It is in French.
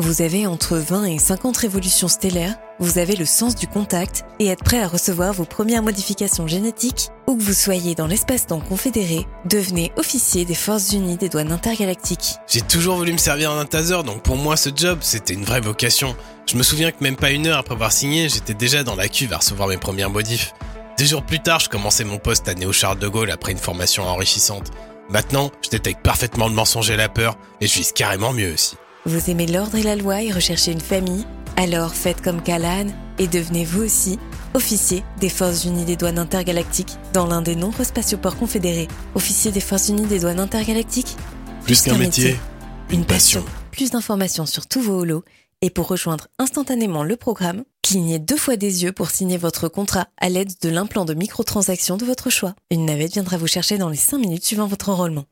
Vous avez entre 20 et 50 révolutions stellaires, vous avez le sens du contact et êtes prêt à recevoir vos premières modifications génétiques Où que vous soyez dans l'espace-temps confédéré, devenez officier des Forces Unies des douanes intergalactiques. J'ai toujours voulu me servir en taser, donc pour moi ce job, c'était une vraie vocation. Je me souviens que même pas une heure après avoir signé, j'étais déjà dans la cuve à recevoir mes premières modifs. Deux jours plus tard, je commençais mon poste à Néo Charles de Gaulle après une formation enrichissante. Maintenant, je détecte parfaitement le mensonge et la peur, et je vise carrément mieux aussi. Vous aimez l'ordre et la loi et recherchez une famille? Alors faites comme Kalan et devenez vous aussi officier des Forces Unies des Douanes Intergalactiques dans l'un des nombreux spatioports confédérés. Officier des Forces Unies des Douanes Intergalactiques? Plus qu'un métier, une passion. Plus d'informations sur tous vos holos et pour rejoindre instantanément le programme, clignez deux fois des yeux pour signer votre contrat à l'aide de l'implant de microtransactions de votre choix. Une navette viendra vous chercher dans les 5 minutes suivant votre enrôlement.